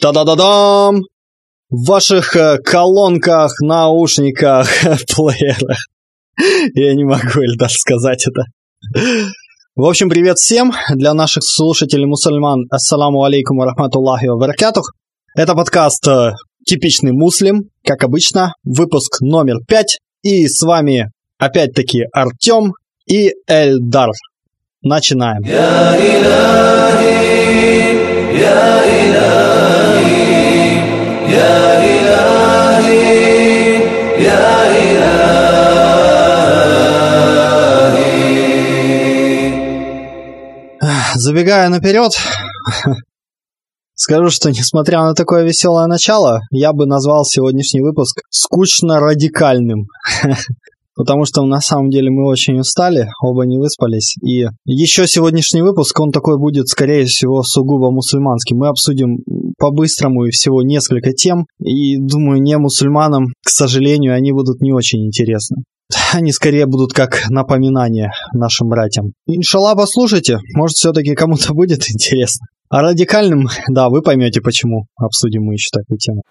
Та-да-да-дам! В ваших э, колонках, наушниках, плеерах. Я не могу даже сказать это. В общем, привет всем. Для наших слушателей мусульман, ассаламу алейкум ва рахматуллахи ва баракатух. Это подкаст э, «Типичный муслим», как обычно, выпуск номер пять. И с вами опять-таки Артем и Эльдар. Начинаем. يا إلهي يا إلهي يا Забегая наперед, скажу, что несмотря на такое веселое начало, я бы назвал сегодняшний выпуск скучно-радикальным. потому что на самом деле мы очень устали, оба не выспались. И еще сегодняшний выпуск, он такой будет, скорее всего, сугубо мусульманский. Мы обсудим по-быстрому и всего несколько тем, и думаю, не мусульманам, к сожалению, они будут не очень интересны. Они скорее будут как напоминание нашим братьям. Иншалла, послушайте, может, все-таки кому-то будет интересно. А радикальным, да, вы поймете почему. Обсудим мы еще такую тему.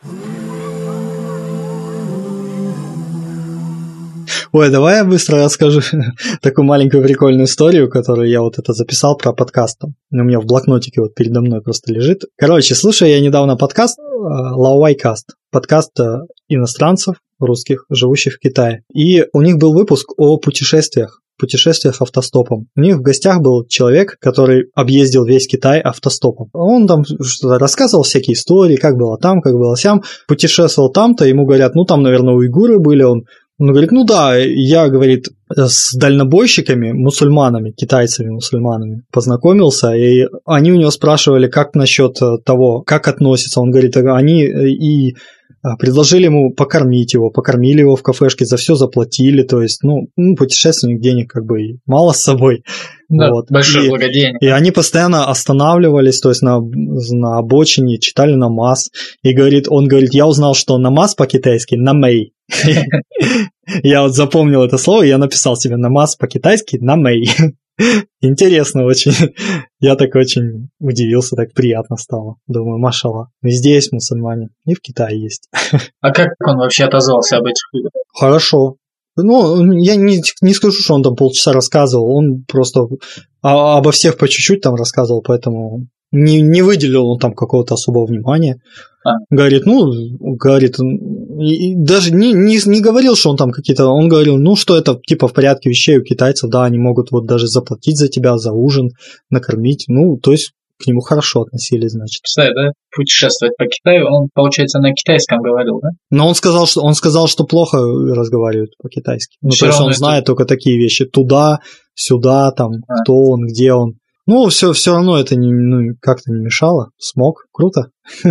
Ой, давай я быстро расскажу такую маленькую прикольную историю, которую я вот это записал про подкаст. У меня в блокнотике вот передо мной просто лежит. Короче, слушай, я недавно подкаст Лауайкаст, подкаст э, иностранцев русских, живущих в Китае. И у них был выпуск о путешествиях путешествиях автостопом. У них в гостях был человек, который объездил весь Китай автостопом. Он там что-то рассказывал всякие истории, как было там, как было сям. Путешествовал там-то, ему говорят, ну там, наверное, уйгуры были, он он говорит, ну да, я, говорит, с дальнобойщиками, мусульманами, китайцами-мусульманами познакомился, и они у него спрашивали, как насчет э, того, как относятся. Он говорит, они и предложили ему покормить его, покормили его в кафешке, за все заплатили, то есть, ну, ну путешественник денег как бы мало с собой. Да, вот. большое и, благоденье. И они постоянно останавливались, то есть на, на обочине, читали намаз. И говорит, он говорит, я узнал, что намаз по-китайски намей. Я вот запомнил это слово, я написал себе намаз по-китайски намей. Интересно очень. Я так очень удивился, так приятно стало. Думаю, машала. Везде есть мусульмане. И в Китае есть. А как он вообще отозвался об этих людях? Хорошо. Ну, я не, не скажу, что он там полчаса рассказывал. Он просто обо всех по чуть-чуть там рассказывал, поэтому не, не выделил он там какого-то особого внимания. А. Говорит, ну, говорит, и, и даже не, не, не говорил, что он там какие-то, он говорил, ну, что это типа в порядке вещей у китайцев, да, они могут вот даже заплатить за тебя, за ужин, накормить, ну, то есть к нему хорошо относились, значит. Кстати, да, путешествовать по Китаю, он, получается, на китайском говорил, да? Но он сказал, что он сказал, что плохо разговаривает по-китайски. Ну, Все то есть он знает только такие вещи. Туда, сюда, там, а. кто он, где он. Ну, все, все равно это не, ну, как-то не мешало. Смог. Круто.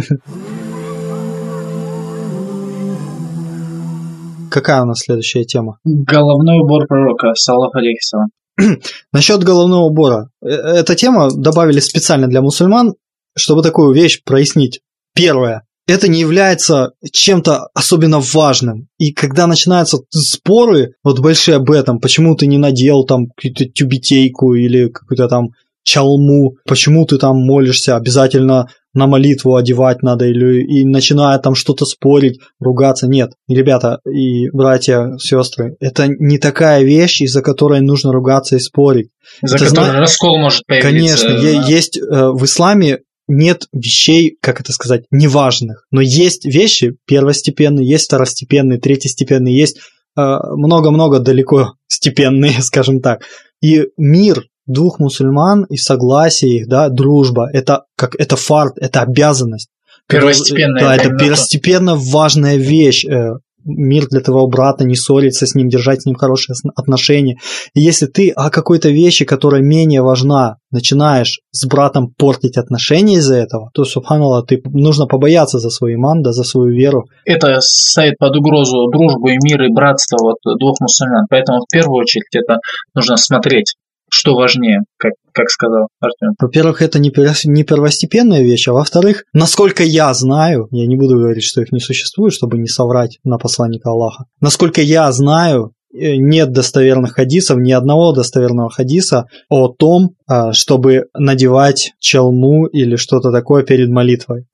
Какая у нас следующая тема? Головной убор пророка, саллах алейхиссалам. Насчет головного убора. Э, эта тема добавили специально для мусульман, чтобы такую вещь прояснить. Первое. Это не является чем-то особенно важным. И когда начинаются споры, вот большие об этом, почему ты не надел там какую-то тюбетейку или какую-то там чалму, почему ты там молишься, обязательно на молитву одевать надо, или и начиная там что-то спорить, ругаться. Нет, ребята и братья, сестры, это не такая вещь, из-за которой нужно ругаться и спорить. За это которой зна... раскол может появиться. Конечно, да. есть э, в исламе нет вещей, как это сказать, неважных. Но есть вещи первостепенные, есть второстепенные, третьестепенные, есть э, много-много далеко степенные, скажем так. И мир двух мусульман и согласие их, да, дружба, это как это фарт, это обязанность. Первостепенная. Да, это первостепенно важная вещь. Э, мир для твоего брата, не ссориться с ним, держать с ним хорошие отношения. И если ты о какой-то вещи, которая менее важна, начинаешь с братом портить отношения из-за этого, то, субханаллах, ты нужно побояться за свой иман, да, за свою веру. Это ставит под угрозу дружбу и мир и братство вот двух мусульман. Поэтому в первую очередь это нужно смотреть что важнее, как, как сказал Артем? Во-первых, это не, не первостепенная вещь, а во-вторых, насколько я знаю, я не буду говорить, что их не существует, чтобы не соврать на посланника Аллаха, насколько я знаю, э, нет достоверных хадисов, ни одного достоверного хадиса о том, а, чтобы надевать челму или что-то такое перед молитвой.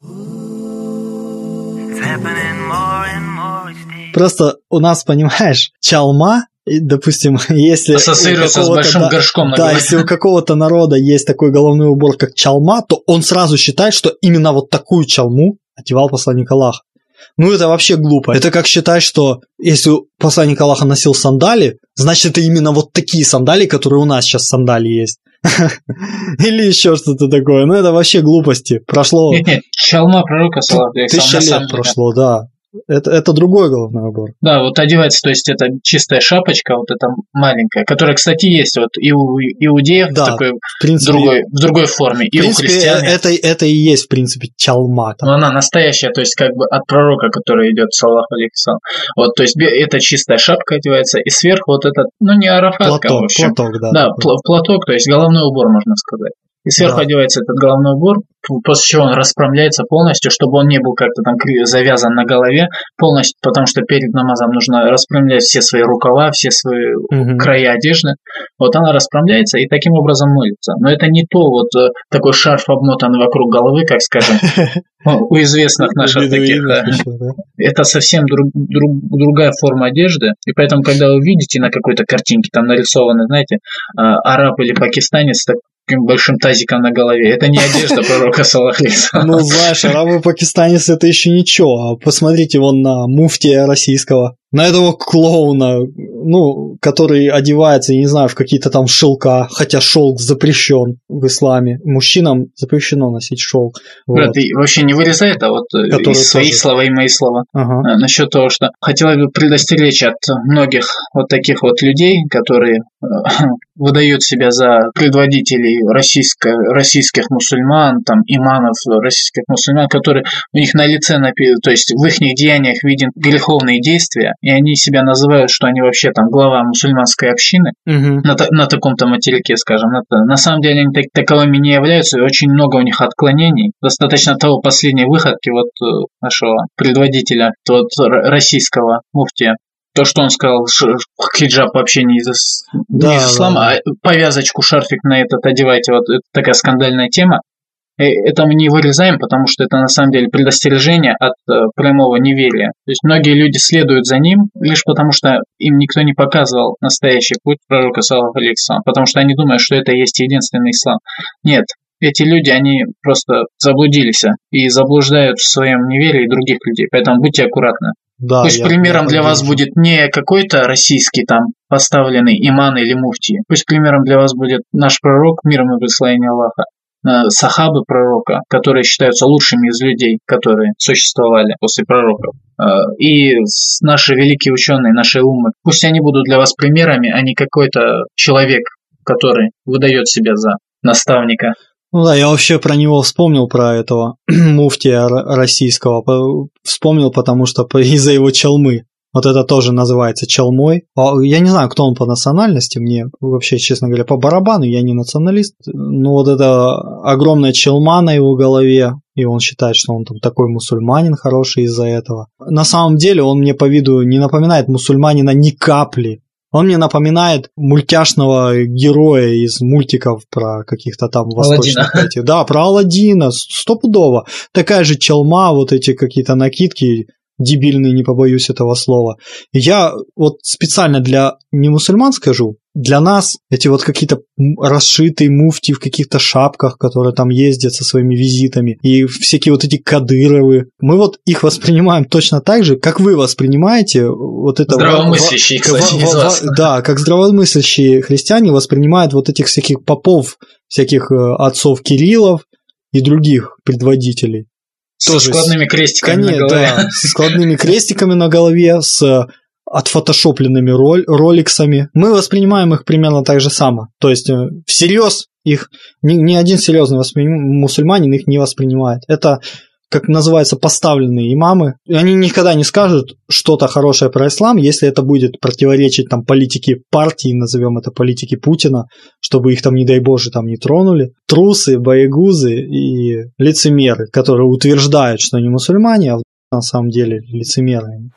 Просто у нас, понимаешь, чалма допустим, если ассоциируется с большим горшком на да, голове. если у какого-то народа есть такой головной убор, как чалма, то он сразу считает, что именно вот такую чалму одевал посланник Аллаха. Ну, это вообще глупо. Это как считать, что если посланник Аллаха носил сандали, значит, это именно вот такие сандали, которые у нас сейчас сандали есть. Или еще что-то такое. Ну, это вообще глупости. Прошло... Нет, нет, чалма пророка, салат, Тысяча лет прошло, да. Это, это другой головной убор. Да, вот одевается, то есть это чистая шапочка, вот эта маленькая, которая, кстати, есть вот и у иудеев да, в такой в, принципе, другой, в другой форме, в и принципе, у христиан. Это, это и есть, в принципе, чалма. Там. Но она настоящая, то есть как бы от пророка, который идет, саллаху алейхиссалам. Вот, то есть это чистая шапка одевается, и сверху вот этот, ну не арафатка, платок, в общем. Платок, да. Да, пл- платок, то есть головной убор, можно сказать. И сверху Да. одевается этот головной убор, после чего он расправляется полностью, чтобы он не был как-то там завязан на голове полностью, потому что перед намазом нужно распрямлять все свои рукава, все свои Мгм. края одежды. Вот она расправляется и таким образом молится. Но это не то вот э, такой шарф обмотанный вокруг головы, как, скажем, у известных наших таких. Это совсем друг- друг- другая форма одежды. И поэтому, когда вы видите на какой-то картинке, там нарисованы, знаете, а, араб или пакистанец таким большим тазиком на голове, это не одежда пророка Салахлиса. Ну, знаешь, арабы пакистанец это еще ничего. Посмотрите вон на муфтия российского. На этого клоуна, ну, который одевается, я не знаю, в какие-то там шелка, хотя шелк запрещен в исламе. Мужчинам запрещено носить шелк. Вот. Брат, ты вообще не вырезай это вот э, Которые из свои тоже. слова и мои слова. Ага. А, насчет того, что хотела бы предостеречь от многих вот таких вот людей, которые э, выдают себя за предводителей российско, российских мусульман, там, иманов российских мусульман, которые у них на лице, напи- то есть в их деяниях виден греховные действия, и они себя называют, что они вообще там глава мусульманской общины, Мгм. на, та- на таком-то материке, скажем. На, на самом деле они так- таковыми не являются, и очень много у них отклонений. Достаточно того последней выходки вот э, нашего предводителя, вот, российского муфтия. То, что он сказал, ш- хиджаб вообще не из, ис- не Да, из ислама, да, а повязочку, шарфик на этот одевайте, вот это такая скандальная тема. Э, Это мы не вырезаем, потому что это на самом деле предостережение от э, прямого неверия. То есть многие люди следуют за ним лишь потому, что им никто не показывал настоящий путь пророка Саллаху вассалам, потому что они думают, что это есть единственный ислам. Нет, эти люди, они просто заблудились и заблуждают в своем неверии других людей, поэтому будьте аккуратны. Да, Пусть я- примером я для вас будет не какой-то российский там поставленный иман или муфтий. Пусть примером для вас будет наш пророк, мир ему и благословение Аллаха, сахабы пророка, которые считаются лучшими из людей, которые существовали после пророков. Э, И наши великие ученые, наши умы, пусть они будут для вас примерами, а не какой-то человек, который выдает себя за наставника. Ну да, я вообще про него вспомнил, про этого муфтия российского. По- Вспомнил, потому что из-за его челмы. Вот это тоже называется челмой. А Я не знаю, кто он по национальности, мне вообще, честно говоря, по барабану, я не националист. Но вот это огромная челма на его голове, и он считает, что он там такой мусульманин хороший из-за этого. На самом деле он мне по виду не напоминает мусульманина ни капли. Он мне напоминает мультяшного героя из мультиков про каких-то там восточных Аладдина. этих. Да, про Алладина, стопудово. Такая же челма, вот эти какие-то накидки дебильные, не побоюсь этого слова. Я вот специально для не мусульман скажу, для нас эти вот какие-то расшитые муфти в каких-то шапках, которые там ездят со своими визитами, и всякие вот эти кадыровы, мы вот их воспринимаем точно так же, как вы воспринимаете вот это... Здравомыслящие, во- кстати, во- во- вас. Да, как здравомыслящие христиане воспринимают вот этих всяких попов, всяких э, отцов Кириллов и других предводителей. С Тоже с- складными крестиками на Конечно, голове. да, с складными крестиками на голове, с э, отфотошопленными роль, роликсами. Мы воспринимаем их примерно так же само. То есть э, всерьез их ни, ни один серьезный мусульманин их не воспринимает. Это как называется, поставленные имамы, они никогда не скажут что-то хорошее про ислам, если это будет противоречить там политике партии, назовем это политике Путина, чтобы их там, не дай боже, там не тронули. Трусы, боегузы и лицемеры, которые утверждают, что они мусульмане, а на самом деле лицемеры.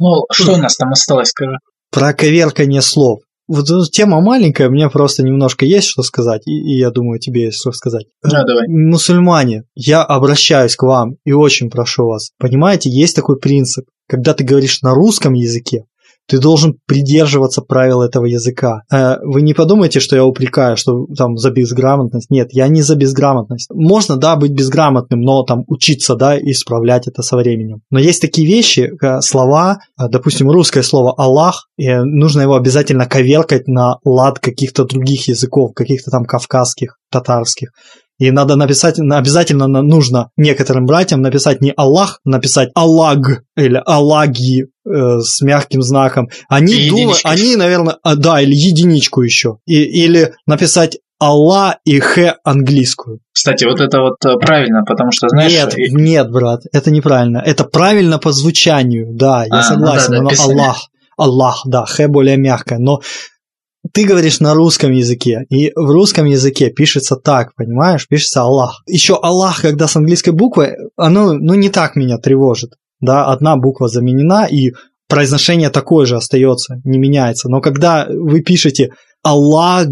Ну, что у нас там осталось, скажи? Про коверкание слов. Вот тема маленькая, мне просто немножко есть что сказать, и, и я думаю, тебе есть что сказать. Да, давай. Мусульмане, я обращаюсь к вам и очень прошу вас. Понимаете, есть такой принцип. Когда ты говоришь на русском языке, ты должен придерживаться правил этого языка. Э, вы не подумайте, что я упрекаю, что там за безграмотность. Нет, я не за безграмотность. Можно, да, быть безграмотным, но там учиться, да, исправлять это со временем. Но есть такие вещи, э, слова, э, допустим, русское слово «Аллах», и нужно его обязательно коверкать на лад каких-то других языков, каких-то там кавказских, татарских. И надо написать, обязательно нужно некоторым братьям написать не Аллах, написать Аллаг или Аллаги с мягким знаком. Они думают, они, наверное, а, да, или единичку еще. И, или написать Алла и Х английскую. Кстати, вот это вот э, правильно, потому что, знаешь... Нет, и... нет, брат, это неправильно. Это правильно по звучанию, да, я а, согласен, ну да, да, но Аллах, Аллах, да, Х более мягкое, но ты говоришь на русском языке, и в русском языке пишется так, понимаешь, пишется Аллах. Еще Аллах, когда с английской буквы, оно ну, не так меня тревожит. Да, одна буква заменена, и произношение такое же остается, не меняется. Но когда вы пишете Аллах,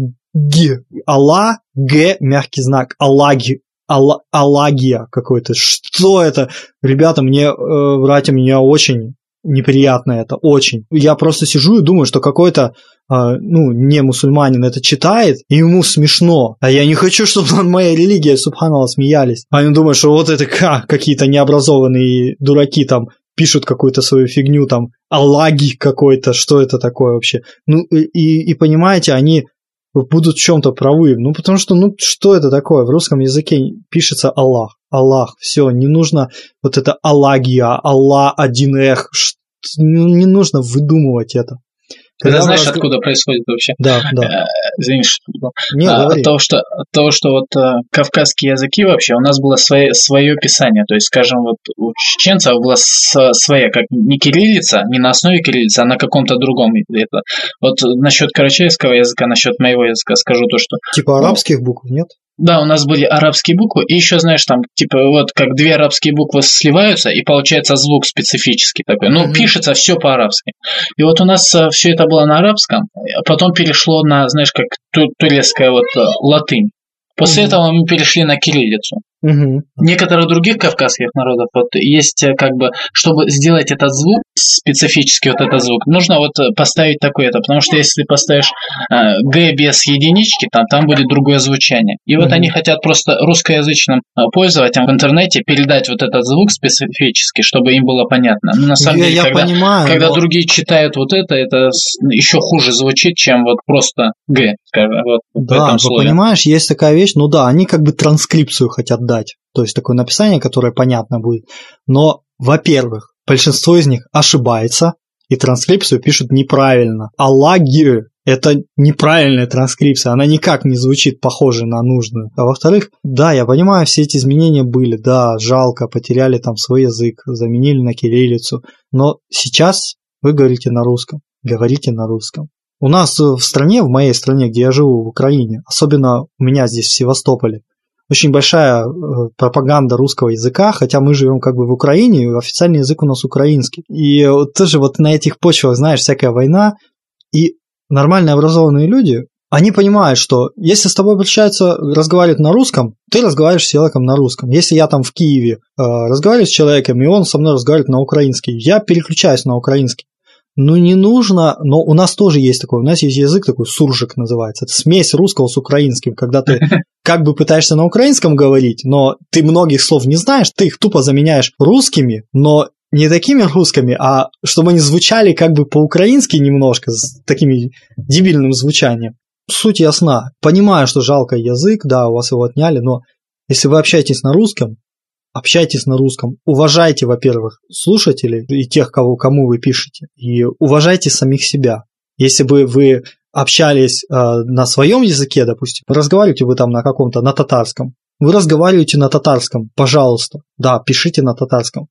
Аллах, Г, мягкий знак, Аллаги, Алла, Аллагия какой-то. Что это? Ребята, мне, э, братья, меня очень неприятно это, очень. Я просто сижу и думаю, что какой-то а, ну, не мусульманин это читает, и ему смешно. А я не хочу, чтобы над моей религией, субханаллах, смеялись. А он думает, что вот это как, какие-то необразованные дураки там пишут какую-то свою фигню, там, аллаги какой-то, что это такое вообще. Ну, и, и понимаете, они будут в чем-то правы. Ну, потому что, ну, что это такое? В русском языке пишется Аллах. Аллах, все, не нужно вот это Аллагия, Аллах, один эх, не нужно выдумывать это. Когда знаешь, раз... откуда происходит вообще? Да, да. Э, извини, что Не, а, от того, что, от того, что вот э, кавказские языки вообще, у нас было свое, свое писание. То есть, скажем, вот у чеченцев была своя, как не кириллица, не на основе кириллицы, а на каком-то другом. Это. Вот насчет карачаевского языка, насчет моего языка скажу то, что... Типа арабских букв, нет? Да, у нас были арабские буквы, и еще, знаешь, там, типа, вот как две арабские буквы сливаются, и получается звук специфический такой. Ну, mm-hmm. пишется все по-арабски. И вот у нас э, все это было на арабском, а потом перешло на, знаешь, как турецкая вот э, латынь. После mm-hmm. этого мы перешли на кириллицу. Угу. Некоторых других кавказских народов вот есть э, как бы, чтобы сделать этот звук, специфический вот этот звук, нужно вот э, поставить такой это, потому что если поставишь э, Г без единички, там, там будет другое звучание. И вот угу. они хотят просто русскоязычным э, пользователям в интернете передать вот этот звук специфически, чтобы им было понятно. Но на самом я, деле, я когда, понимаю, когда но... другие читают вот это, это еще хуже звучит, чем вот просто Г, скажем, вот да, в этом слове. понимаешь, есть такая вещь, ну да, они как бы транскрипцию хотят дать. То есть такое написание, которое понятно будет. Но, во-первых, большинство из них ошибается, и транскрипцию пишут неправильно. Аллаги – это неправильная транскрипция, она никак не звучит похоже на нужную. А во-вторых, да, я понимаю, все эти изменения были, да, жалко, потеряли там свой язык, заменили на кириллицу, но сейчас вы говорите на русском, говорите на русском. У нас в стране, в моей стране, где я живу, в Украине, особенно у меня здесь в Севастополе, очень большая э, пропаганда русского языка, хотя мы живем как бы в Украине, и официальный язык у нас украинский. И вот тоже вот на этих почвах, знаешь, всякая война, и нормально образованные люди, они понимают, что если с тобой обращаются, разговаривают на русском, ты разговариваешь с человеком на русском. Если я там в Киеве э, разговариваю с человеком, и он со мной разговаривает на украинский, я переключаюсь на украинский. Ну, не нужно, но у нас тоже есть такой, у нас есть язык такой, суржик называется, это смесь русского с украинским, когда ты как бы пытаешься на украинском говорить, но ты многих слов не знаешь, ты их тупо заменяешь русскими, но не такими русскими, а чтобы они звучали как бы по-украински немножко, с таким дебильным звучанием. Суть ясна. Понимаю, что жалко язык, да, у вас его отняли, но если вы общаетесь на русском, общайтесь на русском. Уважайте, во-первых, слушателей и тех, кого, кому вы пишете. И уважайте самих себя. Если бы вы общались э, на своем языке, допустим, разговариваете вы там на каком-то, на татарском, вы разговариваете на татарском, пожалуйста, да, пишите на татарском.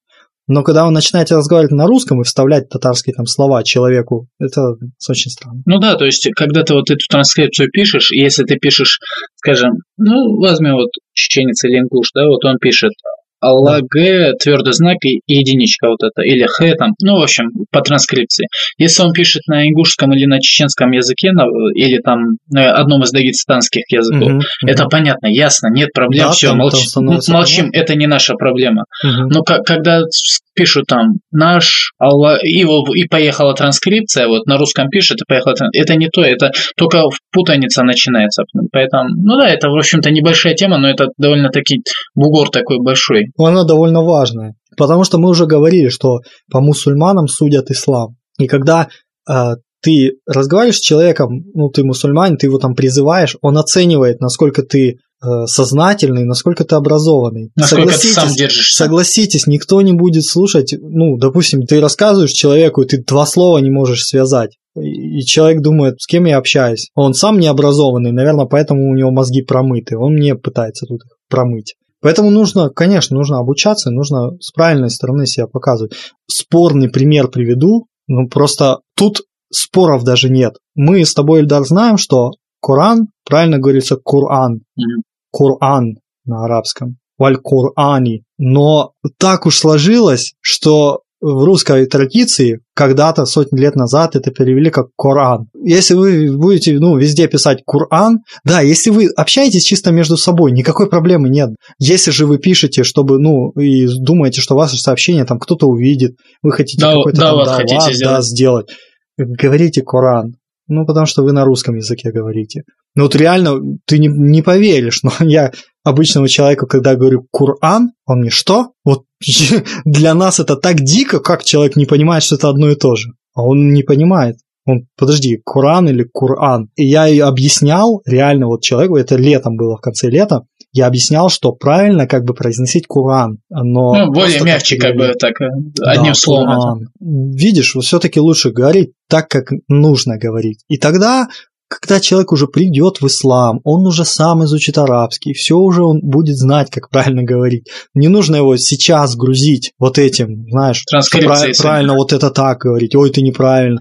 Но когда вы начинаете разговаривать на русском и вставлять татарские там слова человеку, это очень странно. Ну да, то есть, когда ты вот эту транскрипцию пишешь, если ты пишешь, скажем, ну, возьми вот чеченец или ингуш, да, вот он пишет Алла Г, твердый знак и единичка вот это, или Х там, ну, в общем, по транскрипции. Если он пишет на ингушском или на чеченском языке, или там на одном из дагестанских языков, угу, это угу. понятно, ясно, нет проблем, да, все, молчим, молчим, это не наша проблема. Угу. Но как, когда пишут там наш, Алла, и, и поехала транскрипция, вот на русском пишет и поехала транскрипция, это не то, это только путаница начинается. Поэтому, ну да, это, в общем-то, небольшая тема, но это довольно-таки бугор такой большой. Она довольно важная, потому что мы уже говорили, что по мусульманам судят ислам. И когда э, ты разговариваешь с человеком, ну, ты мусульманин, ты его там призываешь, он оценивает, насколько ты сознательный, насколько ты образованный. Насколько согласитесь, ты сам держишься. Согласитесь, никто не будет слушать, ну, допустим, ты рассказываешь человеку, и ты два слова не можешь связать. И человек думает, с кем я общаюсь. Он сам не образованный, наверное, поэтому у него мозги промыты. Он мне пытается тут их промыть. Поэтому нужно, конечно, нужно обучаться, нужно с правильной стороны себя показывать. Спорный пример приведу, ну просто тут споров даже нет. Мы с тобой, Эльдар, знаем, что Коран, правильно говорится Коран. Mm-hmm. Коран на арабском, валь-Кур'ани. Но так уж сложилось, что в русской традиции когда-то, сотни лет назад, это перевели как Коран. Если вы будете ну, везде писать Коран, да, если вы общаетесь чисто между собой, никакой проблемы нет. Если же вы пишете, чтобы, ну, и думаете, что ваше сообщение там кто-то увидит, вы хотите да, какой-то да, там дават, хотите сделать. Да, сделать, говорите Коран. Ну, потому что вы на русском языке говорите. Ну, вот реально, ты не, не поверишь, но я обычному человеку, когда говорю Кур'ан, он мне что? Вот для нас это так дико, как человек не понимает, что это одно и то же. А он не понимает. Он, подожди, Куран или Кур'ан? И я и объяснял реально вот человеку, это летом было, в конце лета, я объяснял, что правильно как бы произносить Куран, но... Ну, более мягче, как бы так, э, одним да, словом. Куран. Видишь, все-таки лучше говорить так, как нужно говорить. И тогда когда человек уже придет в ислам, он уже сам изучит арабский, все уже он будет знать, как правильно говорить. Не нужно его сейчас грузить вот этим, знаешь, правильно вот это так говорить, ой, ты неправильно.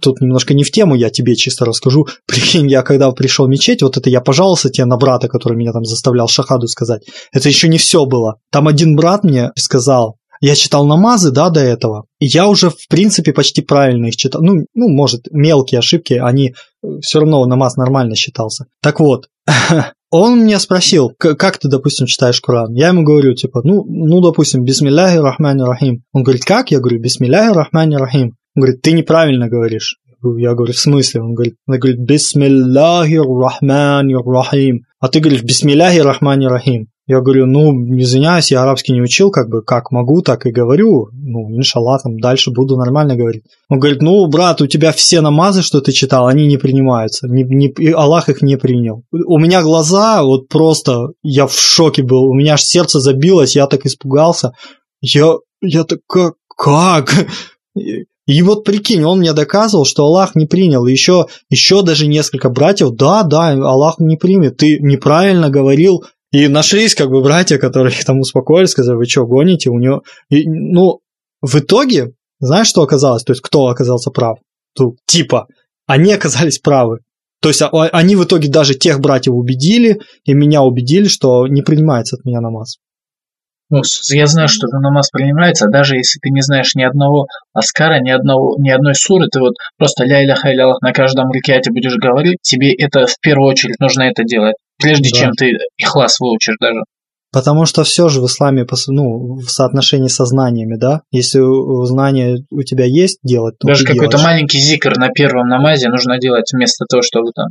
Тут немножко не в тему, я тебе чисто расскажу. Прикинь, я когда пришел в мечеть, вот это я пожаловался тебе на брата, который меня там заставлял шахаду сказать. Это еще не все было. Там один брат мне сказал, я читал намазы, да, до этого, и я уже, в принципе, почти правильно их читал. Ну, ну может, мелкие ошибки, они э, все равно намаз нормально считался. Так вот, он меня спросил, как ты, допустим, читаешь Коран? Я ему говорю, типа, ну, ну допустим, бисмилляхи рахмани рахим. Он говорит, как? Я говорю, бисмилляхи рахмани рахим. Он говорит, ты неправильно говоришь. Я говорю, в смысле? Он говорит, он говорит, бисмилляхи рахмани рахим. А ты говоришь, бисмилляхи рахмани рахим. Я говорю, ну, извиняюсь, я арабский не учил, как бы, как могу, так и говорю. Ну, иншаллах, там дальше буду нормально говорить. Он говорит, ну, брат, у тебя все намазы, что ты читал, они не принимаются. Не, не, и Аллах их не принял. У меня глаза, вот просто, я в шоке был. У меня аж сердце забилось, я так испугался. Я, я так, как? как? И вот прикинь, он мне доказывал, что Аллах не принял. Еще, еще даже несколько братьев, да, да, Аллах не примет. Ты неправильно говорил. И нашлись как бы братья, которые там успокоились, сказали, вы что, гоните? У него... И, ну, в итоге, знаешь, что оказалось? То есть, кто оказался прав? Тут, типа, они оказались правы. То есть, а, они в итоге даже тех братьев убедили, и меня убедили, что не принимается от меня намаз. Ну, я знаю, что намаз принимается, даже если ты не знаешь ни одного аскара, ни, одного, ни одной суры, ты вот просто ля иляха илялах на каждом рикяте будешь говорить, тебе это в первую очередь нужно это делать, прежде да. чем ты ихлас выучишь даже. Потому что все же в исламе ну, в соотношении со знаниями, да? Если знания у тебя есть делать, то Даже какой-то маленький зикр на первом намазе нужно делать вместо того, чтобы там...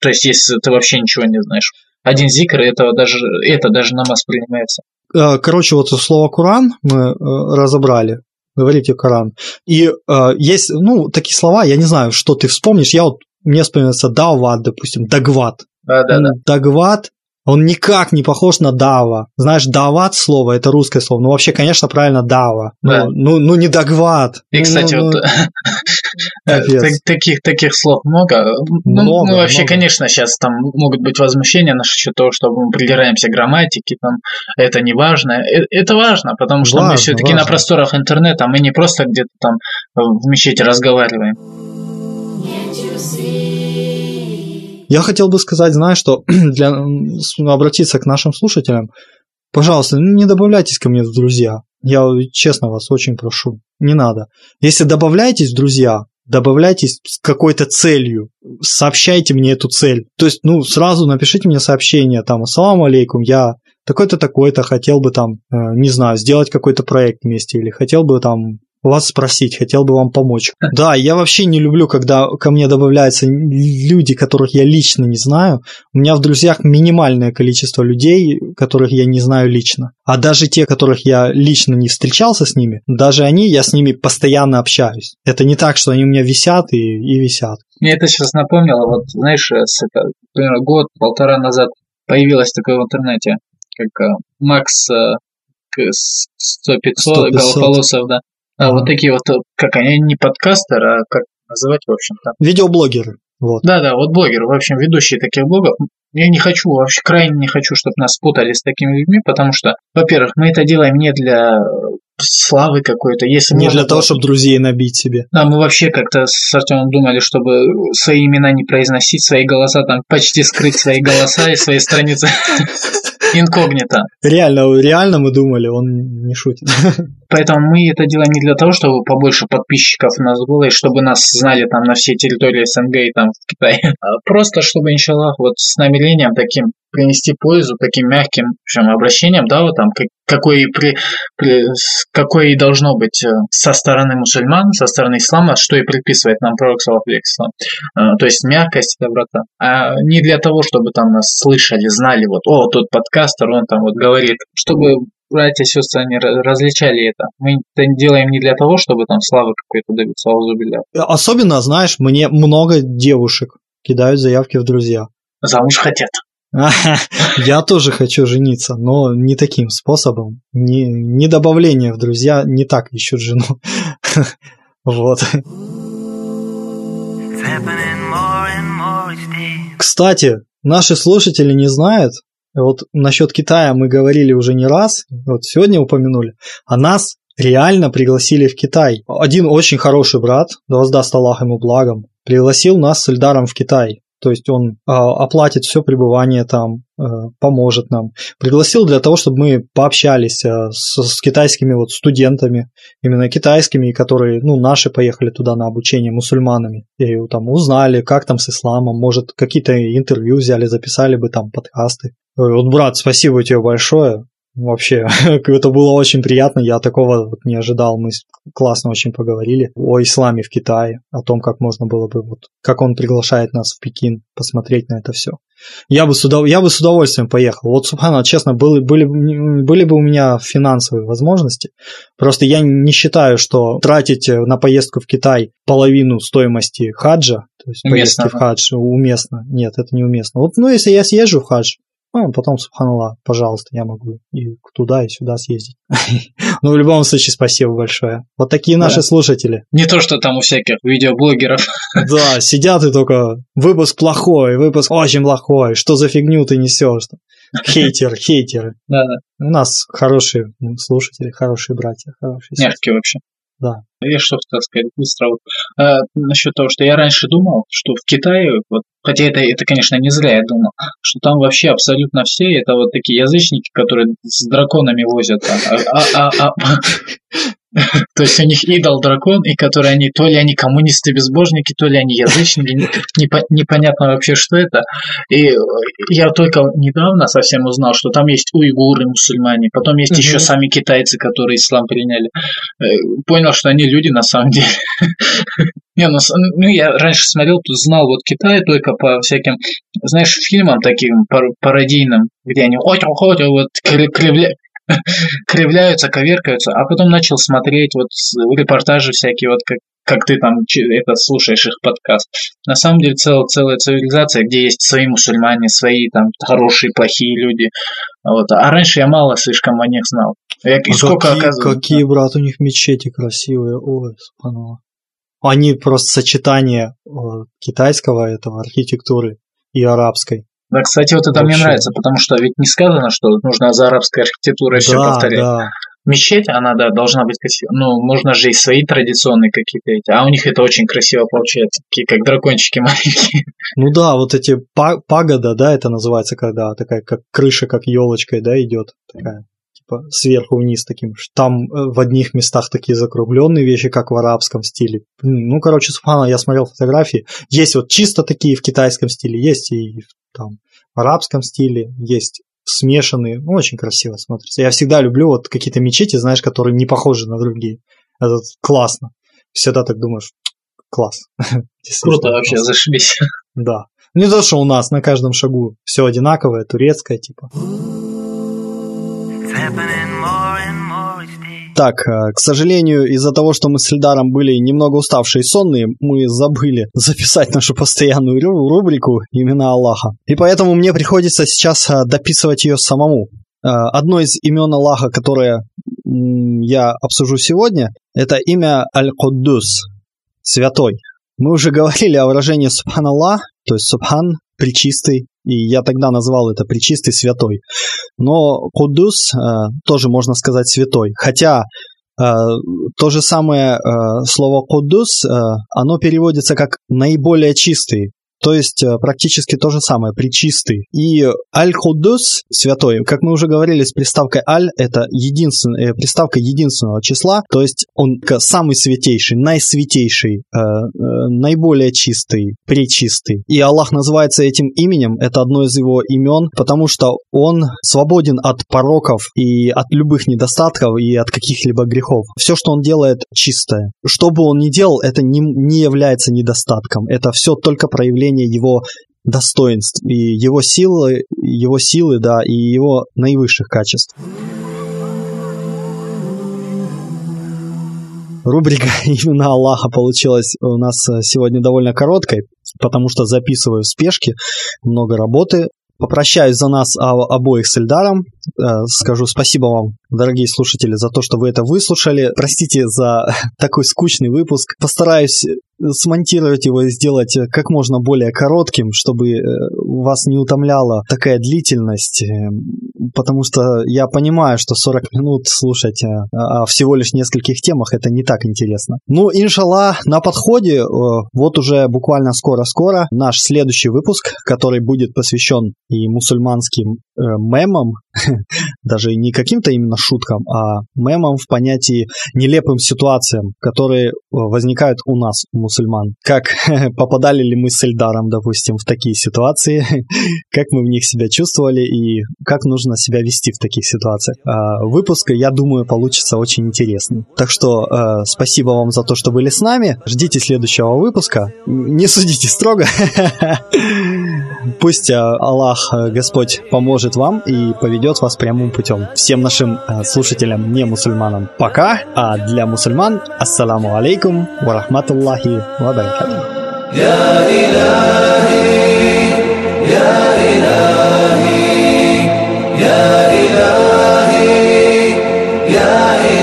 То есть, если ты вообще ничего не знаешь. Один зикр, этого даже, это даже намаз принимается. Э, короче, вот слово Коран мы э, разобрали. Говорите Коран. И э, есть, ну, такие слова, я не знаю, что ты вспомнишь. Я вот, мне вспоминается Дават, допустим, Дагват. Да, да, да. Дагват он никак не похож на Дава. Знаешь, дават слово это русское слово. Ну, вообще, конечно, правильно дава. Ну, да. Ну, ну, ну не дагват. И, ну, кстати, ну, вот таких, таких слов много. Ну, много ну, вообще, много. конечно, сейчас там могут быть возмущения насчет того, что мы придираемся к грамматике, там, это не важно. Э, это важно, потому что важно, мы все-таки на просторах интернета, мы не просто где-то там в мечети разговариваем. Я хотел бы сказать, знаешь, что для ну, обратиться к нашим слушателям, пожалуйста, не добавляйтесь ко мне в друзья. Я честно вас очень прошу, не надо. Если добавляетесь в друзья, добавляйтесь с какой-то целью, сообщайте мне эту цель. То есть, ну, сразу напишите мне сообщение, там, ассаламу алейкум, я такой-то, такой-то, хотел бы там, э, не знаю, сделать какой-то проект вместе, или хотел бы там вас спросить, хотел бы вам помочь. Да, я вообще не люблю, когда ко мне добавляются люди, которых я лично не знаю. У меня в друзьях минимальное количество людей, которых я не знаю лично. А даже те, которых я лично не встречался с ними, даже они, я с ними постоянно общаюсь. Это не так, что они у меня висят и, и висят. Мне это сейчас напомнило, вот знаешь, с, это, примерно год-полтора назад появилось такое в интернете, как э, Макс 100-500 голополосов, да. А вот такие вот, как они, не подкастеры, а как называть, в общем-то. Видеоблогеры. Вот. Да, да, вот блогеры, в общем, ведущие таких блогов. Я не хочу, вообще крайне не хочу, чтобы нас путали с такими людьми, потому что, во-первых, мы это делаем не для славы какой-то. Если не для того, чтобы друзей набить себе. Да, мы вообще как-то с Артемом думали, чтобы свои имена не произносить, свои голоса там почти скрыть свои голоса и свои страницы инкогнито. Реально, реально мы думали, он не шутит. Поэтому мы это делаем не для того, чтобы побольше подписчиков у нас было, и чтобы нас знали там на всей территории СНГ и там в Китае. А просто чтобы, иншаллах, вот с намерением таким принести пользу таким мягким общем, обращением, да, вот там, какой, при, при, какой и должно быть э, со стороны мусульман, со стороны ислама, что и предписывает нам пророк Салафлексислам. Э, то есть мягкость и доброта. А не для того, чтобы там нас слышали, знали, вот, о, тот подкастер, он там вот говорит, чтобы братья и сестры, они различали это. Мы это делаем не для того, чтобы там славы какой-то добиться, а Особенно, знаешь, мне много девушек кидают заявки в друзья. Замуж хотят. Я тоже хочу жениться, но не таким способом. Не, не добавление в друзья не так ищут жену. Вот. Кстати, наши слушатели не знают, вот насчет Китая мы говорили уже не раз, вот сегодня упомянули, а нас реально пригласили в Китай. Один очень хороший брат, да воздаст Аллах ему благом, пригласил нас с Эльдаром в Китай. То есть он э, оплатит все пребывание там, э, поможет нам. Пригласил для того, чтобы мы пообщались э, с, с китайскими вот студентами, именно китайскими, которые, ну, наши поехали туда на обучение мусульманами. И там узнали, как там с исламом, может, какие-то интервью взяли, записали бы там подкасты. Вот, брат, спасибо тебе большое. Вообще, это было очень приятно, я такого вот не ожидал. Мы классно очень поговорили о исламе в Китае, о том, как можно было бы, вот, как он приглашает нас в Пекин посмотреть на это все. Я бы с, удов... я бы с удовольствием поехал. Вот, субхана, честно, были, были, были бы у меня финансовые возможности. Просто я не считаю, что тратить на поездку в Китай половину стоимости хаджа, то есть уместно, поездки в хадж, уместно. Нет, это неуместно. Вот, ну, если я съезжу в хадж, ну, потом, субханаллах, пожалуйста, я могу и туда, и сюда съездить. Ну, в любом случае, спасибо большое. Вот такие наши слушатели. Не то, что там у всяких видеоблогеров. Да, сидят и только выпуск плохой, выпуск очень плохой, что за фигню ты несешь? Хейтер, хейтеры. Да, да. У нас хорошие слушатели, хорошие братья, хорошие Мягкие вообще. Да. Я что хотел сказать быстро вот, э, насчет того, что я раньше думал, что в Китае, вот, хотя это, это, конечно, не зря я думал, что там вообще абсолютно все это вот такие язычники, которые с драконами возят. А, а, а, а, то есть у них идол дракон, и которые они, то ли они коммунисты-безбожники, то ли они язычники, непонятно вообще, что это. И я только недавно совсем узнал, что там есть уйгуры, мусульмане, потом есть еще сами китайцы, которые ислам приняли. Э, понял, что они люди на самом деле. Не, ну, ну, я раньше смотрел, тут знал вот Китай только по всяким, знаешь, фильмам таким пародийным, где они вот кривля, кривляются, коверкаются, а потом начал смотреть вот репортажи всякие, вот как, как ты там это слушаешь их подкаст. На самом деле цел, целая цивилизация, где есть свои мусульмане, свои там хорошие, плохие люди. Вот. А раньше я мало слишком о них знал. Я, а сколько какие, оказывается. Какие, брат, у них мечети красивые. Ой, спанова. Они просто сочетание э, китайского этого архитектуры и арабской. Да, кстати, вот это мне нравится, потому что ведь не сказано, что нужно за арабской архитектурой да, все повторять. Да. мечеть, она, да, должна быть красивая. Ну, можно же и свои традиционные какие-то эти. А у них это очень красиво получается. Такие, как дракончики маленькие. Ну да, вот эти пагода, да, это называется, когда такая, как крыша, как елочкой, да, идет. Такая типа сверху вниз таким. Там э, в одних местах такие закругленные вещи, как в арабском стиле. Ну, короче, субхана, я смотрел фотографии. Есть вот чисто такие в китайском стиле, есть и там в арабском стиле, есть смешанные. Ну, очень красиво смотрится. Я всегда люблю вот какие-то мечети, знаешь, которые не похожи на другие. Это классно. Всегда так думаешь, класс. Круто вообще, зашибись. Да. Не то, что у нас на каждом шагу все одинаковое, турецкое, типа. Так, э, к сожалению, из-за того, что мы с Эльдаром были немного уставшие и сонные, мы забыли записать нашу постоянную рубрику «Имена Аллаха». И поэтому мне приходится сейчас э, дописывать ее самому. Э, одно из имен Аллаха, которое я обсужу сегодня, это имя Аль-Куддус, святой. Мы уже говорили о выражении Субханаллах, то есть Субхан, причистый, и я тогда назвал это причистый святой. Но Кудус э, тоже можно сказать святой, хотя э, то же самое э, слово Кудус, э, оно переводится как наиболее чистый, то есть э, практически то же самое, причистый. И Аль-Худус, святой, как мы уже говорили, с приставкой Аль, это единственная, э, приставка единственного числа, то есть он самый святейший, наисвятейший, э, э, наиболее чистый, пречистый. И Аллах называется этим именем, это одно из его имен, потому что он свободен от пороков и от любых недостатков и от каких-либо грехов. Все, что он делает, чистое. Что бы он ни делал, это не, не является недостатком. Это все только проявление проявление его достоинств и его силы, его силы, да, и его наивысших качеств. Рубрика «Имена Аллаха» получилась у нас сегодня довольно короткой, потому что записываю в спешке, много работы. Попрощаюсь за нас обоих с Эльдаром. Э, скажу спасибо вам, дорогие слушатели, за то, что вы это выслушали. Простите за такой скучный выпуск. Постараюсь смонтировать его и сделать как можно более коротким, чтобы э, вас не утомляла такая длительность, э, потому что я понимаю, что 40 минут слушать о всего лишь нескольких темах это не так интересно. Ну, иншалла, на подходе, вот уже буквально скоро-скоро наш следующий выпуск, который будет посвящен и мусульманским мемам, даже не каким-то именно шуткам, а мемам в понятии нелепым ситуациям, которые э, возникают у нас, у мусульман. Как попадали ли мы с Эльдаром, допустим, в такие ситуации, как мы в них себя чувствовали и как нужно себя вести в таких ситуациях. А, выпуск, я думаю, получится очень интересный. Так что э, спасибо вам за то, что были с нами. Ждите следующего выпуска. Не судите строго. Пусть э, Аллах, Господь, поможет вам и поведет вас прямым путем. Всем нашим э, слушателям, не мусульманам, пока, а для мусульман, ассаламу алейкум ва рахматуллахи ва баракатух. يا إلهي يا إلهي يا إلهي يا إلهي